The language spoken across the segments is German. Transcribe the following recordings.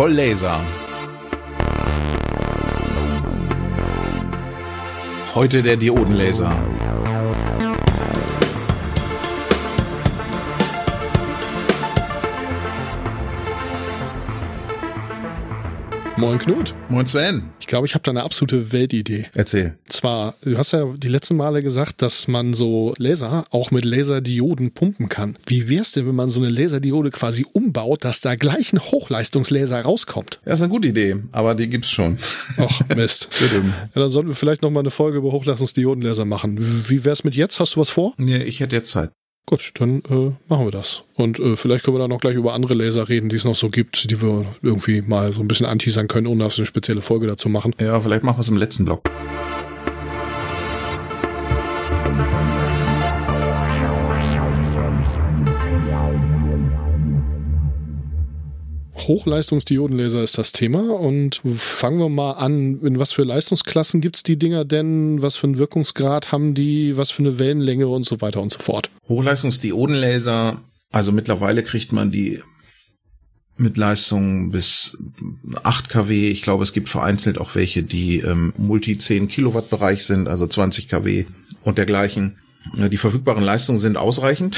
Voll Laser. Heute der Diodenlaser. Moin Knut. Moin Sven. Ich glaube, ich habe da eine absolute Weltidee. Erzähl. Zwar, du hast ja die letzten Male gesagt, dass man so Laser auch mit Laserdioden pumpen kann. Wie wär's denn, wenn man so eine Laserdiode quasi umbaut, dass da gleich ein Hochleistungslaser rauskommt? Ja, ist eine gute Idee, aber die gibt's schon. Ach, Mist. ja, dann sollten wir vielleicht noch mal eine Folge über Hochleistungsdiodenlaser machen. Wie wär's mit jetzt? Hast du was vor? Nee, ich hätte jetzt Zeit. Gut, dann äh, machen wir das. Und äh, vielleicht können wir dann noch gleich über andere Laser reden, die es noch so gibt, die wir irgendwie mal so ein bisschen anteasern können, ohne dass wir eine spezielle Folge dazu machen. Ja, vielleicht machen wir es im letzten Block. Hochleistungsdiodenlaser ist das Thema und fangen wir mal an, in was für Leistungsklassen gibt's die Dinger denn, was für einen Wirkungsgrad haben die, was für eine Wellenlänge und so weiter und so fort. Hochleistungsdiodenlaser, also mittlerweile kriegt man die mit Leistung bis 8 kW. Ich glaube, es gibt vereinzelt auch welche, die ähm, Multi 10 Kilowatt Bereich sind, also 20 kW und dergleichen. Die verfügbaren Leistungen sind ausreichend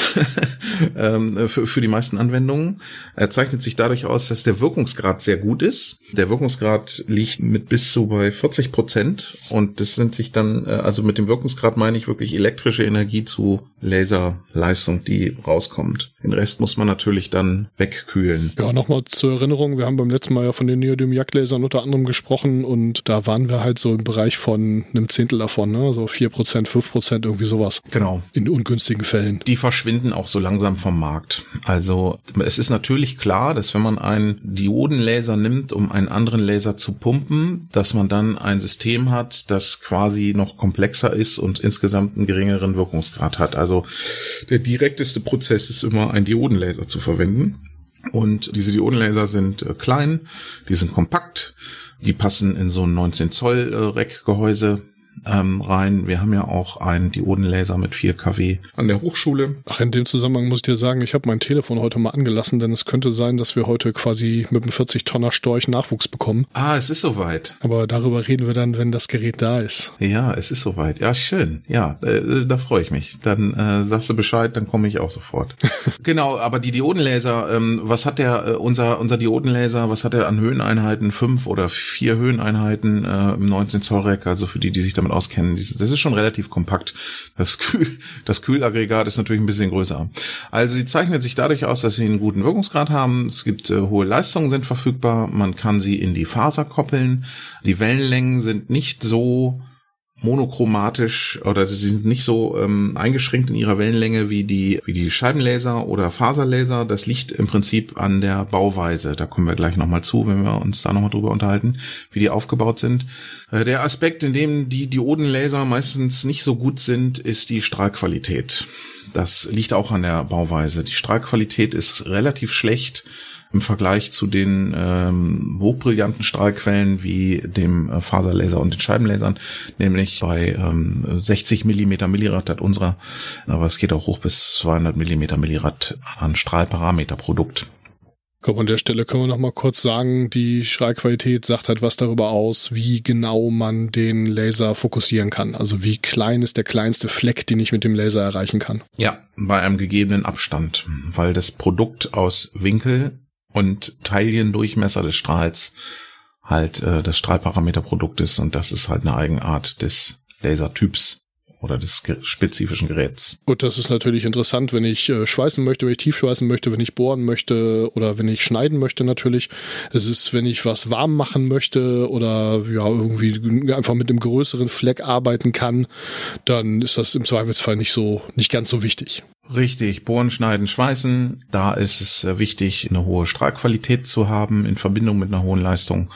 ähm, für, für die meisten Anwendungen. Er zeichnet sich dadurch aus, dass der Wirkungsgrad sehr gut ist. Der Wirkungsgrad liegt mit bis zu bei 40 Prozent und das sind sich dann, äh, also mit dem Wirkungsgrad meine ich wirklich elektrische Energie zu Laserleistung, die rauskommt. Den Rest muss man natürlich dann wegkühlen. Ja, nochmal zur Erinnerung, wir haben beim letzten Mal ja von den Neodym-Jagdlasern unter anderem gesprochen und da waren wir halt so im Bereich von einem Zehntel davon, ne? so vier Prozent, fünf Prozent, irgendwie sowas. Genau. In ungünstigen Fällen. Die verschwinden auch so langsam vom Markt. Also es ist natürlich klar, dass wenn man einen Diodenlaser nimmt, um einen anderen Laser zu pumpen, dass man dann ein System hat, das quasi noch komplexer ist und insgesamt einen geringeren Wirkungsgrad hat. Also der direkteste Prozess ist immer, einen Diodenlaser zu verwenden. Und diese Diodenlaser sind äh, klein, die sind kompakt, die passen in so ein 19 Zoll äh, Rack-Gehäuse ähm, rein. Wir haben ja auch einen Diodenlaser mit 4 kW an der Hochschule. Ach, in dem Zusammenhang muss ich dir sagen, ich habe mein Telefon heute mal angelassen, denn es könnte sein, dass wir heute quasi mit einem 40-Tonner Storch Nachwuchs bekommen. Ah, es ist soweit. Aber darüber reden wir dann, wenn das Gerät da ist. Ja, es ist soweit. Ja, schön. Ja, äh, da freue ich mich. Dann äh, sagst du Bescheid, dann komme ich auch sofort. genau, aber die Diodenlaser, ähm, was hat der, äh, unser, unser Diodenlaser, was hat er an Höheneinheiten? Fünf oder vier Höheneinheiten äh, im 19 Zoll Rack, also für die, die sich damit auskennen. Das ist schon relativ kompakt. Das, Kühl, das Kühlaggregat ist natürlich ein bisschen größer. Also sie zeichnet sich dadurch aus, dass sie einen guten Wirkungsgrad haben. Es gibt äh, hohe Leistungen sind verfügbar. Man kann sie in die Faser koppeln. Die Wellenlängen sind nicht so monochromatisch oder sie sind nicht so ähm, eingeschränkt in ihrer Wellenlänge wie die wie die Scheibenlaser oder Faserlaser. Das liegt im Prinzip an der Bauweise. Da kommen wir gleich nochmal zu, wenn wir uns da nochmal drüber unterhalten, wie die aufgebaut sind. Äh, der Aspekt, in dem die Diodenlaser meistens nicht so gut sind, ist die Strahlqualität. Das liegt auch an der Bauweise. Die Strahlqualität ist relativ schlecht im Vergleich zu den ähm, hochbrillanten Strahlquellen wie dem äh, Faserlaser und den Scheibenlasern, nämlich bei ähm, 60 Millimeter Millirad hat unserer, aber es geht auch hoch bis 200 Millimeter Millirad an Strahlparameterprodukt. Komm, an der Stelle können wir noch mal kurz sagen, die Strahlqualität sagt halt was darüber aus, wie genau man den Laser fokussieren kann. Also wie klein ist der kleinste Fleck, den ich mit dem Laser erreichen kann. Ja, bei einem gegebenen Abstand, weil das Produkt aus Winkel und Teiliendurchmesser des Strahls halt äh, das Strahlparameterprodukt ist und das ist halt eine Eigenart des Lasertyps oder des spezifischen Geräts. Gut, das ist natürlich interessant, wenn ich äh, schweißen möchte, wenn ich tief schweißen möchte, wenn ich bohren möchte oder wenn ich schneiden möchte natürlich. Es ist, wenn ich was warm machen möchte oder ja irgendwie einfach mit einem größeren Fleck arbeiten kann, dann ist das im Zweifelsfall nicht so nicht ganz so wichtig. Richtig, bohren, schneiden, schweißen. Da ist es äh, wichtig, eine hohe Strahlqualität zu haben in Verbindung mit einer hohen Leistung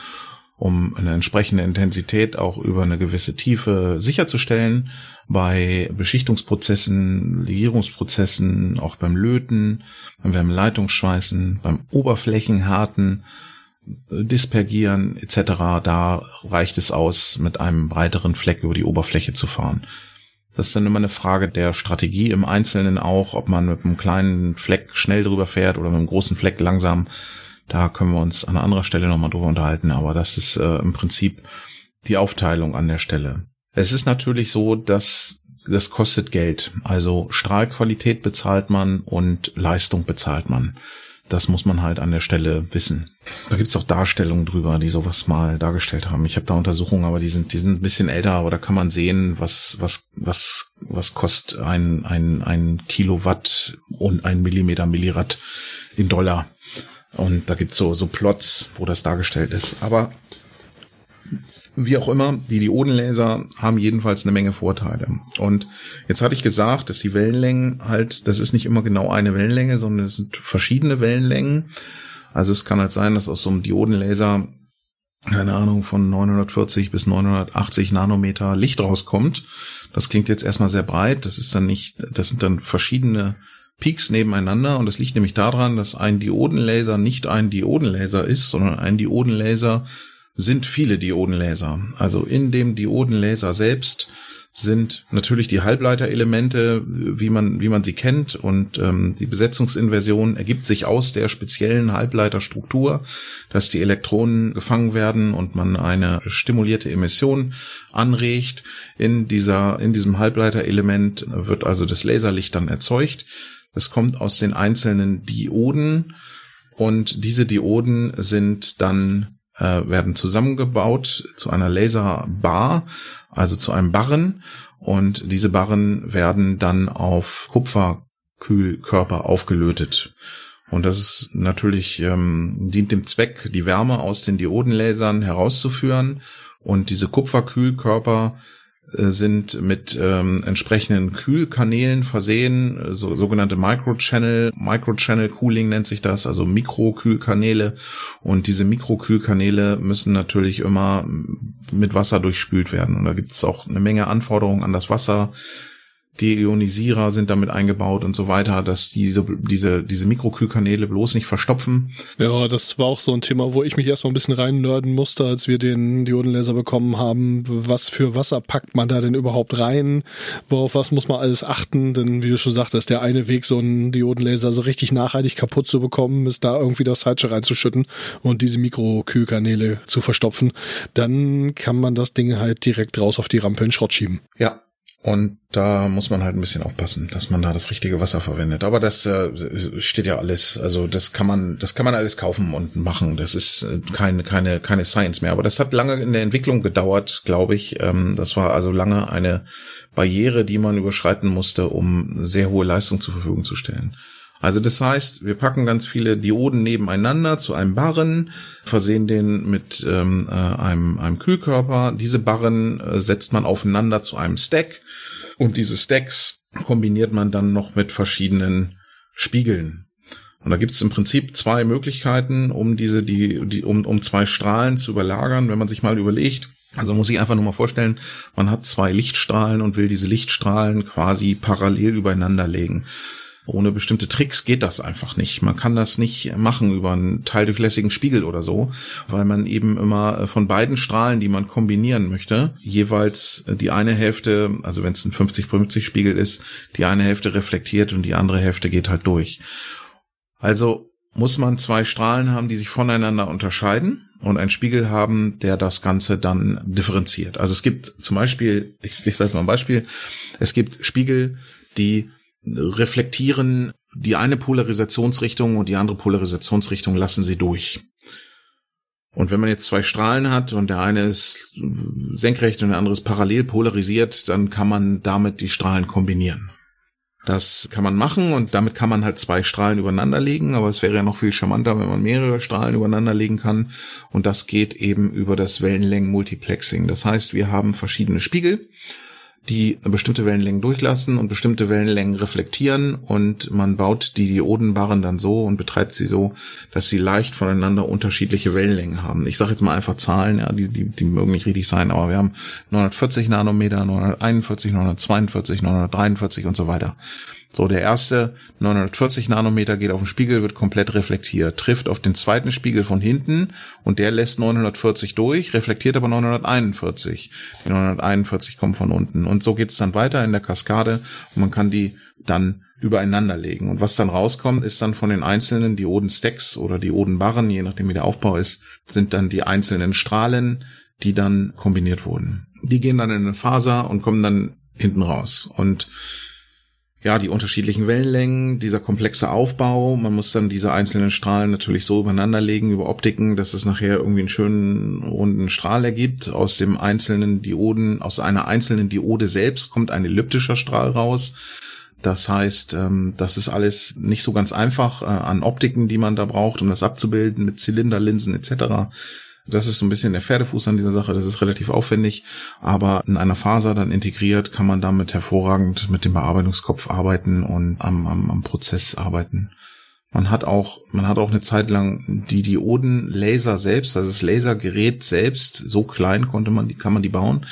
um eine entsprechende Intensität auch über eine gewisse Tiefe sicherzustellen. Bei Beschichtungsprozessen, Legierungsprozessen, auch beim Löten, beim Wärmeleitungsschweißen, beim Oberflächenharten, Dispergieren etc. Da reicht es aus, mit einem breiteren Fleck über die Oberfläche zu fahren. Das ist dann immer eine Frage der Strategie im Einzelnen auch, ob man mit einem kleinen Fleck schnell drüber fährt oder mit einem großen Fleck langsam Da können wir uns an anderer Stelle nochmal drüber unterhalten, aber das ist äh, im Prinzip die Aufteilung an der Stelle. Es ist natürlich so, dass das kostet Geld. Also Strahlqualität bezahlt man und Leistung bezahlt man. Das muss man halt an der Stelle wissen. Da gibt's auch Darstellungen drüber, die sowas mal dargestellt haben. Ich habe da Untersuchungen, aber die sind, die sind ein bisschen älter, aber da kann man sehen, was, was, was, was kostet ein, ein, ein Kilowatt und ein Millimeter Millirad in Dollar. Und da gibt's so, so Plots, wo das dargestellt ist. Aber wie auch immer, die Diodenlaser haben jedenfalls eine Menge Vorteile. Und jetzt hatte ich gesagt, dass die Wellenlängen halt, das ist nicht immer genau eine Wellenlänge, sondern es sind verschiedene Wellenlängen. Also es kann halt sein, dass aus so einem Diodenlaser keine Ahnung, von 940 bis 980 Nanometer Licht rauskommt. Das klingt jetzt erstmal sehr breit. Das ist dann nicht, das sind dann verschiedene Peaks nebeneinander und das liegt nämlich daran, dass ein Diodenlaser nicht ein Diodenlaser ist, sondern ein Diodenlaser sind viele Diodenlaser. Also in dem Diodenlaser selbst sind natürlich die Halbleiterelemente, wie man, wie man sie kennt, und ähm, die Besetzungsinversion ergibt sich aus der speziellen Halbleiterstruktur, dass die Elektronen gefangen werden und man eine stimulierte Emission anregt. In dieser, in diesem Halbleiterelement wird also das Laserlicht dann erzeugt. Es kommt aus den einzelnen Dioden und diese Dioden sind dann äh, werden zusammengebaut zu einer Laserbar, also zu einem Barren. Und diese Barren werden dann auf Kupferkühlkörper aufgelötet. Und das ist natürlich, ähm, dient dem Zweck, die Wärme aus den Diodenlasern herauszuführen. Und diese Kupferkühlkörper sind mit ähm, entsprechenden Kühlkanälen versehen, so, sogenannte Microchannel, Microchannel Cooling nennt sich das, also Mikrokühlkanäle. Und diese Mikrokühlkanäle müssen natürlich immer mit Wasser durchspült werden. Und da gibt es auch eine Menge Anforderungen an das Wasser Deionisierer sind damit eingebaut und so weiter, dass diese, diese, diese Mikrokühlkanäle bloß nicht verstopfen. Ja, das war auch so ein Thema, wo ich mich erstmal ein bisschen rein nörden musste, als wir den Diodenlaser bekommen haben. Was für Wasser packt man da denn überhaupt rein? Worauf was muss man alles achten? Denn wie du schon sagtest, der eine Weg, so einen Diodenlaser so richtig nachhaltig kaputt zu bekommen, ist da irgendwie das Falsche reinzuschütten und diese Mikrokühlkanäle zu verstopfen. Dann kann man das Ding halt direkt raus auf die Rampe in Schrott schieben. Ja, und da muss man halt ein bisschen aufpassen, dass man da das richtige Wasser verwendet. Aber das äh, steht ja alles. Also das kann man, das kann man alles kaufen und machen. Das ist äh, keine, keine, keine Science mehr. Aber das hat lange in der Entwicklung gedauert, glaube ich. Ähm, das war also lange eine Barriere, die man überschreiten musste, um sehr hohe Leistung zur Verfügung zu stellen. Also das heißt, wir packen ganz viele Dioden nebeneinander zu einem Barren, versehen den mit ähm, äh, einem, einem Kühlkörper. Diese Barren äh, setzt man aufeinander zu einem Stack und diese Stacks kombiniert man dann noch mit verschiedenen Spiegeln. Und da gibt es im Prinzip zwei Möglichkeiten, um diese, die, die, um, um zwei Strahlen zu überlagern, wenn man sich mal überlegt. Also muss ich einfach nur mal vorstellen, man hat zwei Lichtstrahlen und will diese Lichtstrahlen quasi parallel übereinander legen. Ohne bestimmte Tricks geht das einfach nicht. Man kann das nicht machen über einen teildurchlässigen Spiegel oder so, weil man eben immer äh, von beiden Strahlen, die man kombinieren möchte, jeweils äh, die eine Hälfte, also wenn es ein 50-50 Spiegel ist, die eine Hälfte reflektiert und die andere Hälfte geht halt durch. Also muss man zwei Strahlen haben, die sich voneinander unterscheiden und einen Spiegel haben, der das Ganze dann differenziert. Also es gibt zum Beispiel, ich, ich sage mal ein Beispiel, es gibt Spiegel, die reflektieren die eine Polarisationsrichtung und die andere Polarisationsrichtung lassen sie durch. Und wenn man jetzt zwei Strahlen hat und der eine ist senkrecht und der andere ist parallel polarisiert, dann kann man damit die Strahlen kombinieren. Das kann man machen und damit kann man halt zwei Strahlen übereinander legen, aber es wäre ja noch viel charmanter, wenn man mehrere Strahlen übereinander legen kann. Und das geht eben über das Wellenlängen-Multiplexing. Das heißt, wir haben verschiedene Spiegel die bestimmte Wellenlängen durchlassen und bestimmte Wellenlängen reflektieren und man baut die Diodenbarren dann so und betreibt sie so, dass sie leicht voneinander unterschiedliche Wellenlängen haben. Ich sage jetzt mal einfach Zahlen, ja, die, die, die mögen nicht richtig sein, aber wir haben 940 Nanometer, 941, 942, 943 und so weiter. So, der erste 940 Nanometer geht auf den Spiegel, wird komplett reflektiert, trifft auf den zweiten Spiegel von hinten und der lässt 940 durch, reflektiert aber 941. Die 941 kommen von unten. Und so geht's dann weiter in der Kaskade und man kann die dann übereinander legen. Und was dann rauskommt, ist dann von den einzelnen Diodenstacks oder Diodenbarren, je nachdem wie der Aufbau ist, sind dann die einzelnen Strahlen, die dann kombiniert wurden. Die gehen dann in eine Faser und kommen dann hinten raus. Und ja, die unterschiedlichen Wellenlängen, dieser komplexe Aufbau, man muss dann diese einzelnen Strahlen natürlich so übereinander legen über Optiken, dass es nachher irgendwie einen schönen runden Strahl ergibt. Aus dem einzelnen Dioden, aus einer einzelnen Diode selbst kommt ein elliptischer Strahl raus. Das heißt, ähm, das ist alles nicht so ganz einfach äh, an Optiken, die man da braucht, um das abzubilden mit Zylinderlinsen etc. Das ist so ein bisschen der Pferdefuß an dieser Sache. Das ist relativ aufwendig, aber in einer Faser dann integriert kann man damit hervorragend mit dem Bearbeitungskopf arbeiten und am, am, am Prozess arbeiten. Man hat auch, man hat auch eine Zeit lang die Diodenlaser selbst, also das Lasergerät selbst, so klein konnte man, die kann man die bauen,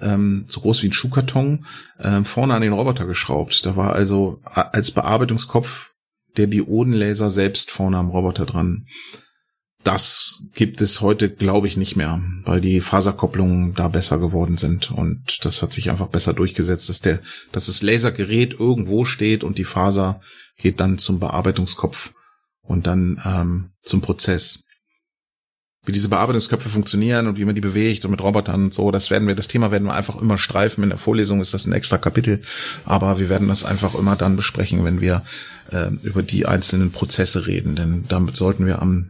ähm, so groß wie ein Schuhkarton, ähm, vorne an den Roboter geschraubt. Da war also als Bearbeitungskopf der Diodenlaser selbst vorne am Roboter dran. Das gibt es heute, glaube ich, nicht mehr, weil die Faserkopplungen da besser geworden sind. Und das hat sich einfach besser durchgesetzt, dass der, dass das Lasergerät irgendwo steht und die Faser geht dann zum Bearbeitungskopf und dann ähm, zum Prozess. Wie diese Bearbeitungsköpfe funktionieren und wie man die bewegt und mit Robotern und so, das werden wir, das Thema werden wir einfach immer streifen. In der Vorlesung ist das ein extra Kapitel, aber wir werden das einfach immer dann besprechen, wenn wir äh, über die einzelnen Prozesse reden, denn damit sollten wir am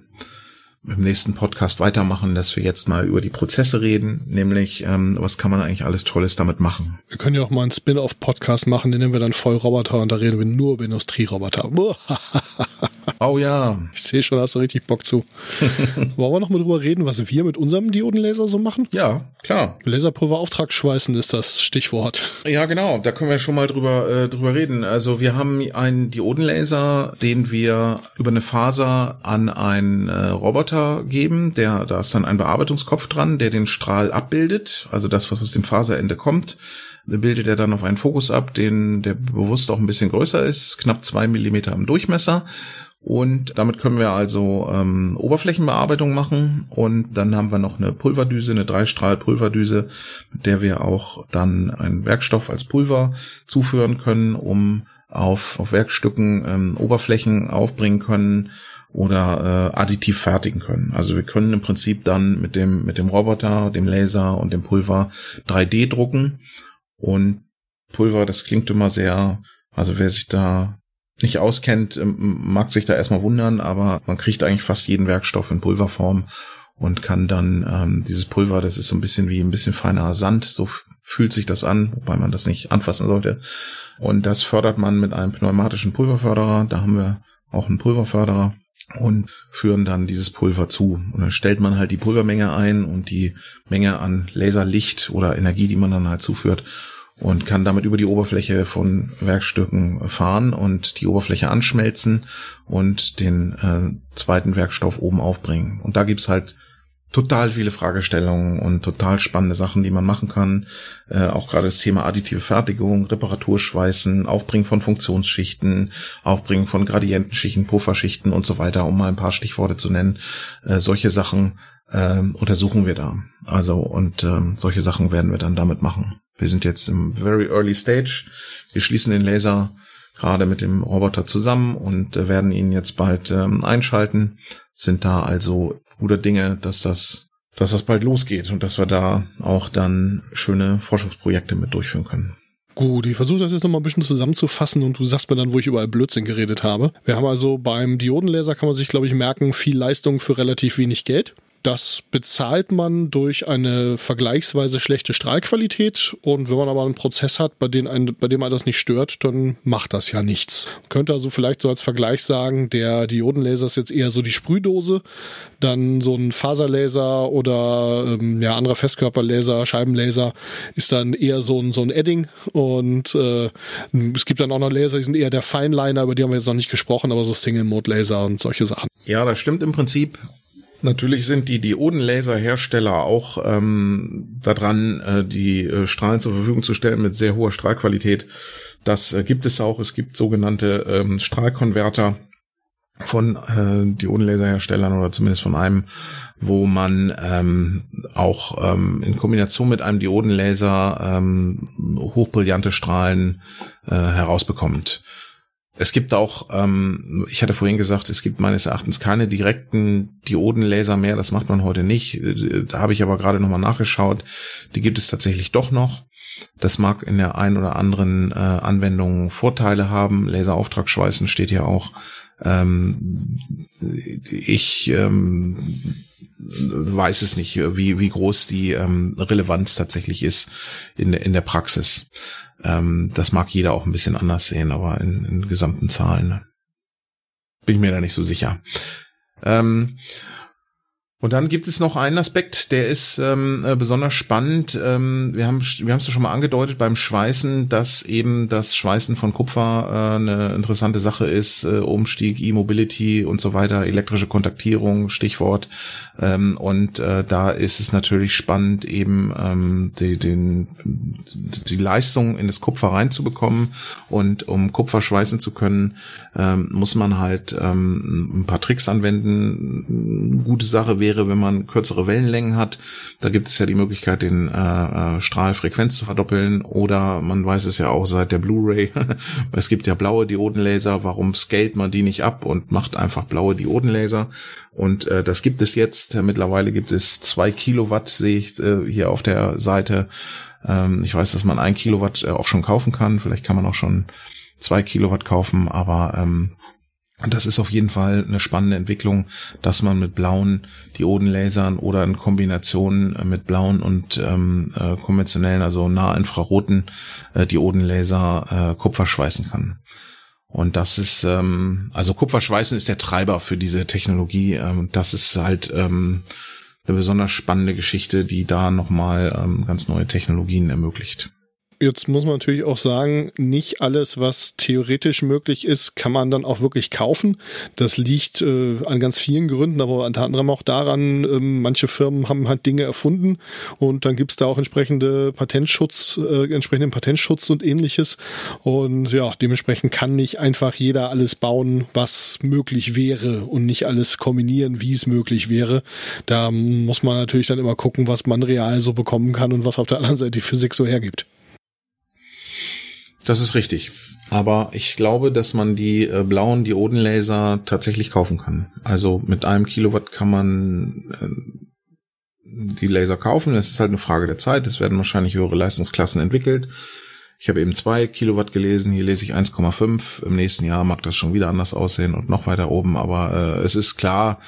im nächsten Podcast weitermachen, dass wir jetzt mal über die Prozesse reden, nämlich ähm, was kann man eigentlich alles Tolles damit machen. Wir können ja auch mal einen Spin-off-Podcast machen, den nennen wir dann Vollroboter und da reden wir nur über Industrieroboter. oh ja. Ich sehe schon, hast du richtig Bock zu. Wollen wir noch mal drüber reden, was wir mit unserem Diodenlaser so machen? Ja, klar. Laserpulverauftrag schweißen ist das Stichwort. Ja, genau. Da können wir schon mal drüber, äh, drüber reden. Also wir haben einen Diodenlaser, den wir über eine Faser an einen äh, Roboter Roboter geben, der, da ist dann ein Bearbeitungskopf dran, der den Strahl abbildet, also das, was aus dem Faserende kommt, bildet er dann auf einen Fokus ab, den, der bewusst auch ein bisschen größer ist, knapp zwei Millimeter im Durchmesser. Und damit können wir also ähm, Oberflächenbearbeitung machen. Und dann haben wir noch eine Pulverdüse, eine Dreistrahl-Pulverdüse, mit der wir auch dann einen Werkstoff als Pulver zuführen können, um auf, auf Werkstücken ähm, Oberflächen aufbringen können oder äh, additiv fertigen können. Also wir können im Prinzip dann mit dem, mit dem Roboter, dem Laser und dem Pulver 3D drucken. Und Pulver, das klingt immer sehr, also wer sich da nicht auskennt, ähm, mag sich da erstmal wundern, aber man kriegt eigentlich fast jeden Werkstoff in Pulverform und kann dann ähm, dieses Pulver, das ist so ein bisschen wie ein bisschen feiner Sand, so fühlt sich das an, wobei man das nicht anfassen sollte. Und das fördert man mit einem pneumatischen Pulverförderer. Da haben wir auch einen Pulverförderer und führen dann dieses Pulver zu. Und dann stellt man halt die Pulvermenge ein und die Menge an Laserlicht oder Energie, die man dann halt zuführt und kann damit über die Oberfläche von Werkstücken fahren und die Oberfläche anschmelzen und den äh, zweiten Werkstoff oben aufbringen. Und da gibt's halt total viele Fragestellungen und total spannende Sachen, die man machen kann. Äh, auch gerade das Thema additive Fertigung, Reparaturschweißen, Aufbringen von Funktionsschichten, Aufbringen von Gradientenschichten, Pufferschichten und so weiter, um mal ein paar Stichworte zu nennen. Äh, solche Sachen äh, untersuchen wir da. Also und äh, solche Sachen werden wir dann damit machen. Wir sind jetzt im very early stage. Wir schließen den Laser gerade mit dem Roboter zusammen und äh, werden ihn jetzt bald ähm, einschalten. Sind da also gute Dinge, dass das, dass das bald losgeht und dass wir da auch dann schöne Forschungsprojekte mit durchführen können. Gut, ich versuche das jetzt nochmal ein bisschen zusammenzufassen und du sagst mir dann, wo ich überall Blödsinn geredet habe. Wir haben also beim Diodenlaser kann man sich, glaube ich, merken, viel Leistung für relativ wenig Geld. Das bezahlt man durch eine vergleichsweise schlechte Strahlqualität. Und wenn man aber einen Prozess hat, bei dem, ein, bei dem man das nicht stört, dann macht das ja nichts. Man könnte also vielleicht so als Vergleich sagen, der Diodenlaser ist jetzt eher so die Sprühdose, dann so ein Faserlaser oder ähm, ja, anderer Festkörperlaser, Scheibenlaser ist dann eher so ein, so ein Edding. Und äh, es gibt dann auch noch Laser, die sind eher der Feinliner, über die haben wir jetzt noch nicht gesprochen, aber so Single-Mode-Laser und solche Sachen. Ja, das stimmt im Prinzip. Natürlich sind die Diodenlaserhersteller auch ähm, daran, äh, die äh, Strahlen zur Verfügung zu stellen mit sehr hoher Strahlqualität. Das äh, gibt es auch. Es gibt sogenannte ähm, Strahlkonverter von äh, Diodenlaserherstellern oder zumindest von einem, wo man ähm, auch ähm, in Kombination mit einem Diodenlaser ähm, hochbrillante Strahlen äh, herausbekommt. Es gibt auch, ähm, ich hatte vorhin gesagt, es gibt meines Erachtens keine direkten Diodenlaser mehr. Das macht man heute nicht. Da habe ich aber gerade nochmal nachgeschaut. Die gibt es tatsächlich doch noch. Das mag in der einen oder anderen äh, Anwendung Vorteile haben. Laserauftragsschweißen steht ja auch. Ähm, ich ähm, weiß es nicht, wie, wie groß die ähm, Relevanz tatsächlich ist in, in der Praxis. Ähm, das mag jeder auch ein bisschen anders sehen, aber in, in gesamten Zahlen bin ich mir da nicht so sicher. Ähm, und dann gibt es noch einen Aspekt, der ist ähm, äh, besonders spannend. Ähm, wir haben wir haben es ja schon mal angedeutet beim Schweißen, dass eben das Schweißen von Kupfer äh, eine interessante Sache ist. Äh, Umstieg, E-Mobility und so weiter, elektrische Kontaktierung, Stichwort. Ähm, und äh, da ist es natürlich spannend, eben ähm, die, den, die Leistung in das Kupfer reinzubekommen. Und um Kupfer schweißen zu können, ähm, muss man halt ähm, ein paar Tricks anwenden. Gute Sache wäre wäre, wenn man kürzere Wellenlängen hat. Da gibt es ja die Möglichkeit, den äh, äh, Strahlfrequenz zu verdoppeln oder man weiß es ja auch seit der Blu-ray. es gibt ja blaue Diodenlaser. Warum scaled man die nicht ab und macht einfach blaue Diodenlaser? Und äh, das gibt es jetzt. Mittlerweile gibt es zwei Kilowatt, sehe ich äh, hier auf der Seite. Ähm, ich weiß, dass man ein Kilowatt äh, auch schon kaufen kann. Vielleicht kann man auch schon zwei Kilowatt kaufen, aber ähm, das ist auf jeden Fall eine spannende Entwicklung, dass man mit blauen Diodenlasern oder in Kombination äh, mit blauen und ähm, äh, konventionellen, also nahinfraroten äh, Diodenlaser äh, Kupfer schweißen kann. Und das ist, ähm, also Kupferschweißen ist der Treiber für diese Technologie. Ähm, das ist halt ähm, eine besonders spannende Geschichte, die da nochmal ähm, ganz neue Technologien ermöglicht. Jetzt muss man natürlich auch sagen, nicht alles, was theoretisch möglich ist, kann man dann auch wirklich kaufen. Das liegt äh, an ganz vielen Gründen, aber unter anderem auch daran, äh, manche Firmen haben halt Dinge erfunden und dann gibt's da auch entsprechende Patentschutz, äh, entsprechenden Patentschutz und ähnliches. Und ja, dementsprechend kann nicht einfach jeder alles bauen, was möglich wäre und nicht alles kombinieren, wie es möglich wäre. Da muss man natürlich dann immer gucken, was man real so bekommen kann und was auf der anderen Seite die Physik so hergibt. Das ist richtig. Aber ich glaube, dass man die äh, blauen Diodenlaser tatsächlich kaufen kann. Also mit einem Kilowatt kann man äh, die Laser kaufen. Es ist halt eine Frage der Zeit. Es werden wahrscheinlich höhere Leistungsklassen entwickelt. Ich habe eben zwei Kilowatt gelesen, hier lese ich 1,5. Im nächsten Jahr mag das schon wieder anders aussehen und noch weiter oben, aber äh, es ist klar,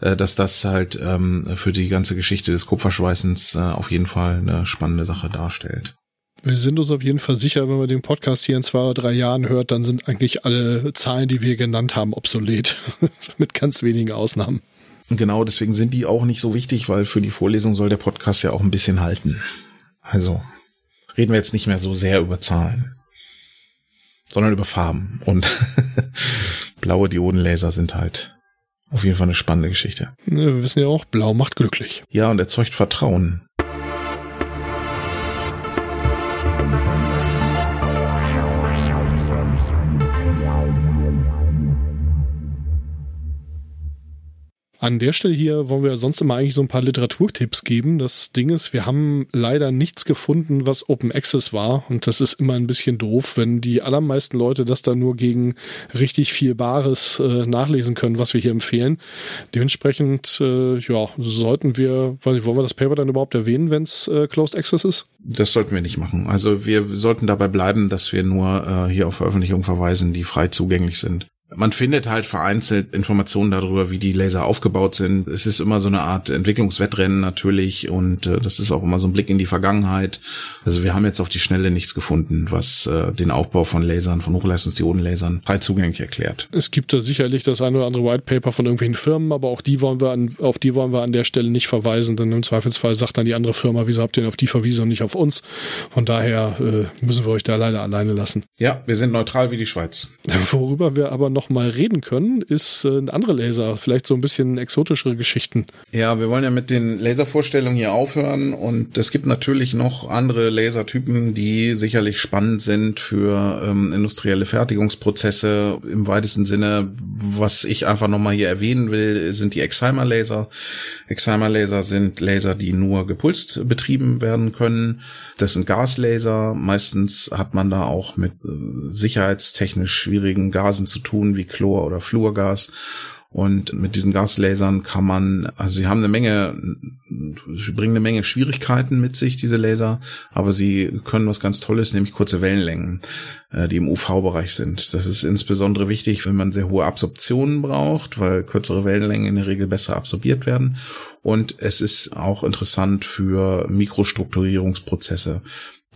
äh, dass das halt ähm, für die ganze Geschichte des Kupferschweißens äh, auf jeden Fall eine spannende Sache darstellt. Wir sind uns auf jeden Fall sicher, wenn man den Podcast hier in zwei oder drei Jahren hört, dann sind eigentlich alle Zahlen, die wir genannt haben, obsolet. Mit ganz wenigen Ausnahmen. Genau, deswegen sind die auch nicht so wichtig, weil für die Vorlesung soll der Podcast ja auch ein bisschen halten. Also reden wir jetzt nicht mehr so sehr über Zahlen, sondern über Farben. Und blaue Diodenlaser sind halt auf jeden Fall eine spannende Geschichte. Wir wissen ja auch, blau macht glücklich. Ja, und erzeugt Vertrauen. An der Stelle hier wollen wir sonst immer eigentlich so ein paar Literaturtipps geben. Das Ding ist, wir haben leider nichts gefunden, was Open Access war. Und das ist immer ein bisschen doof, wenn die allermeisten Leute das dann nur gegen richtig viel Bares äh, nachlesen können, was wir hier empfehlen. Dementsprechend, äh, ja, sollten wir, weiß ich, wollen wir das Paper dann überhaupt erwähnen, wenn es äh, Closed Access ist? Das sollten wir nicht machen. Also wir sollten dabei bleiben, dass wir nur äh, hier auf Veröffentlichungen verweisen, die frei zugänglich sind. Man findet halt vereinzelt Informationen darüber, wie die Laser aufgebaut sind. Es ist immer so eine Art Entwicklungswettrennen natürlich und äh, das ist auch immer so ein Blick in die Vergangenheit. Also wir haben jetzt auf die Schnelle nichts gefunden, was äh, den Aufbau von Lasern, von Hochleistungsdiodenlasern frei zugänglich erklärt. Es gibt da sicherlich das eine oder andere White Paper von irgendwelchen Firmen, aber auch die wollen wir an, auf die wollen wir an der Stelle nicht verweisen, denn im Zweifelsfall sagt dann die andere Firma, wieso habt ihr denn auf die verwiesen und nicht auf uns? Von daher äh, müssen wir euch da leider alleine lassen. Ja, wir sind neutral wie die Schweiz. Worüber wir aber noch noch mal reden können, ist äh, andere Laser, vielleicht so ein bisschen exotischere Geschichten. Ja, wir wollen ja mit den Laservorstellungen hier aufhören und es gibt natürlich noch andere Lasertypen, die sicherlich spannend sind für ähm, industrielle Fertigungsprozesse im weitesten Sinne. Was ich einfach noch mal hier erwähnen will, sind die Excimer-Laser. Excimer-Laser sind Laser, die nur gepulst betrieben werden können. Das sind Gaslaser. Meistens hat man da auch mit äh, sicherheitstechnisch schwierigen Gasen zu tun, wie Chlor oder Fluorgas. Und mit diesen Gaslasern kann man, also sie haben eine Menge, sie bringen eine Menge Schwierigkeiten mit sich, diese Laser, aber sie können was ganz Tolles, nämlich kurze Wellenlängen, äh, die im UV-Bereich sind. Das ist insbesondere wichtig, wenn man sehr hohe Absorptionen braucht, weil kürzere Wellenlängen in der Regel besser absorbiert werden. Und es ist auch interessant für Mikrostrukturierungsprozesse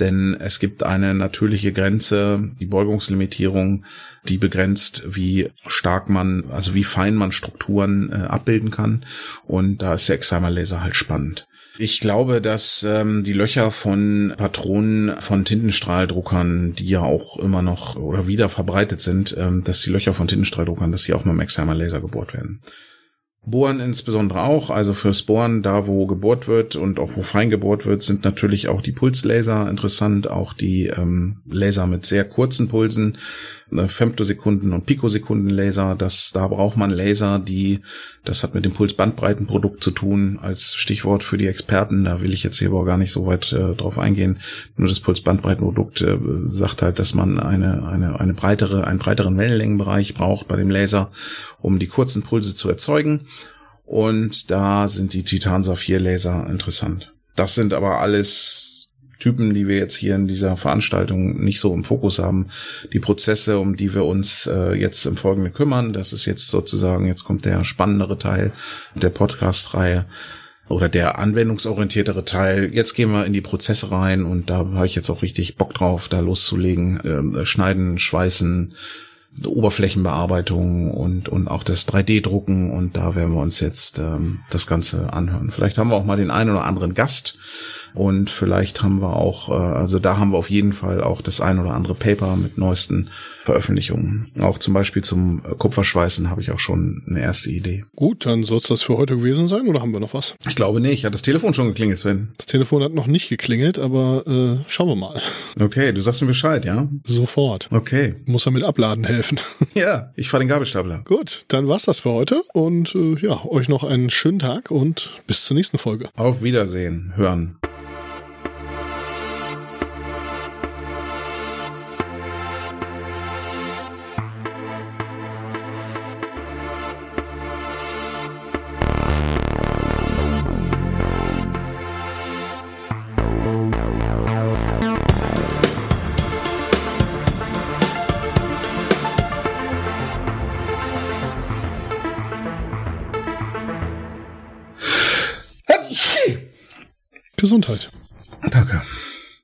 denn es gibt eine natürliche Grenze, die Beugungslimitierung, die begrenzt, wie stark man, also wie fein man Strukturen äh, abbilden kann. Und da ist der Excimer Laser halt spannend. Ich glaube, dass ähm, die Löcher von Patronen von Tintenstrahldruckern, die ja auch immer noch oder wieder verbreitet sind, ähm, dass die Löcher von Tintenstrahldruckern, dass sie auch mit dem Excimer Laser gebohrt werden. Bohren insbesondere auch, also fürs Bohren, da wo gebohrt wird und auch wo fein gebohrt wird, sind natürlich auch die Pulslaser interessant, auch die ähm, Laser mit sehr kurzen Pulsen, Femtosekunden und Pikosekunden-Laser. Das, da braucht man Laser, die, das hat mit dem Pulsbandbreitenprodukt zu tun, als Stichwort für die Experten. Da will ich jetzt hier aber gar nicht so weit äh, drauf eingehen. Nur das Pulsbandbreitenprodukt äh, sagt halt, dass man eine, eine, eine breitere, einen breiteren Wellenlängenbereich braucht bei dem Laser, um die kurzen Pulse zu erzeugen. Und da sind die Titan-Saphir-Laser interessant. Das sind aber alles Typen, die wir jetzt hier in dieser Veranstaltung nicht so im Fokus haben. Die Prozesse, um die wir uns äh, jetzt im Folgenden kümmern, das ist jetzt sozusagen, jetzt kommt der spannendere Teil der Podcast-Reihe oder der anwendungsorientiertere Teil. Jetzt gehen wir in die Prozesse rein und da habe ich jetzt auch richtig Bock drauf, da loszulegen. Ähm, schneiden, schweißen, Oberflächenbearbeitung und, und auch das 3D-Drucken und da werden wir uns jetzt ähm, das Ganze anhören. Vielleicht haben wir auch mal den einen oder anderen Gast und vielleicht haben wir auch, äh, also da haben wir auf jeden Fall auch das ein oder andere Paper mit neuesten Veröffentlichungen. Auch zum Beispiel zum Kupferschweißen habe ich auch schon eine erste Idee. Gut, dann soll es das für heute gewesen sein oder haben wir noch was? Ich glaube nicht. Hat das Telefon schon geklingelt, Sven? Das Telefon hat noch nicht geklingelt, aber äh, schauen wir mal. Okay, du sagst mir Bescheid, ja? Sofort. Okay. Muss er mit Abladen helfen. Ja, ich fahre den Gabelstapler. Gut, dann war's das für heute und äh, ja, euch noch einen schönen Tag und bis zur nächsten Folge. Auf Wiedersehen, hören.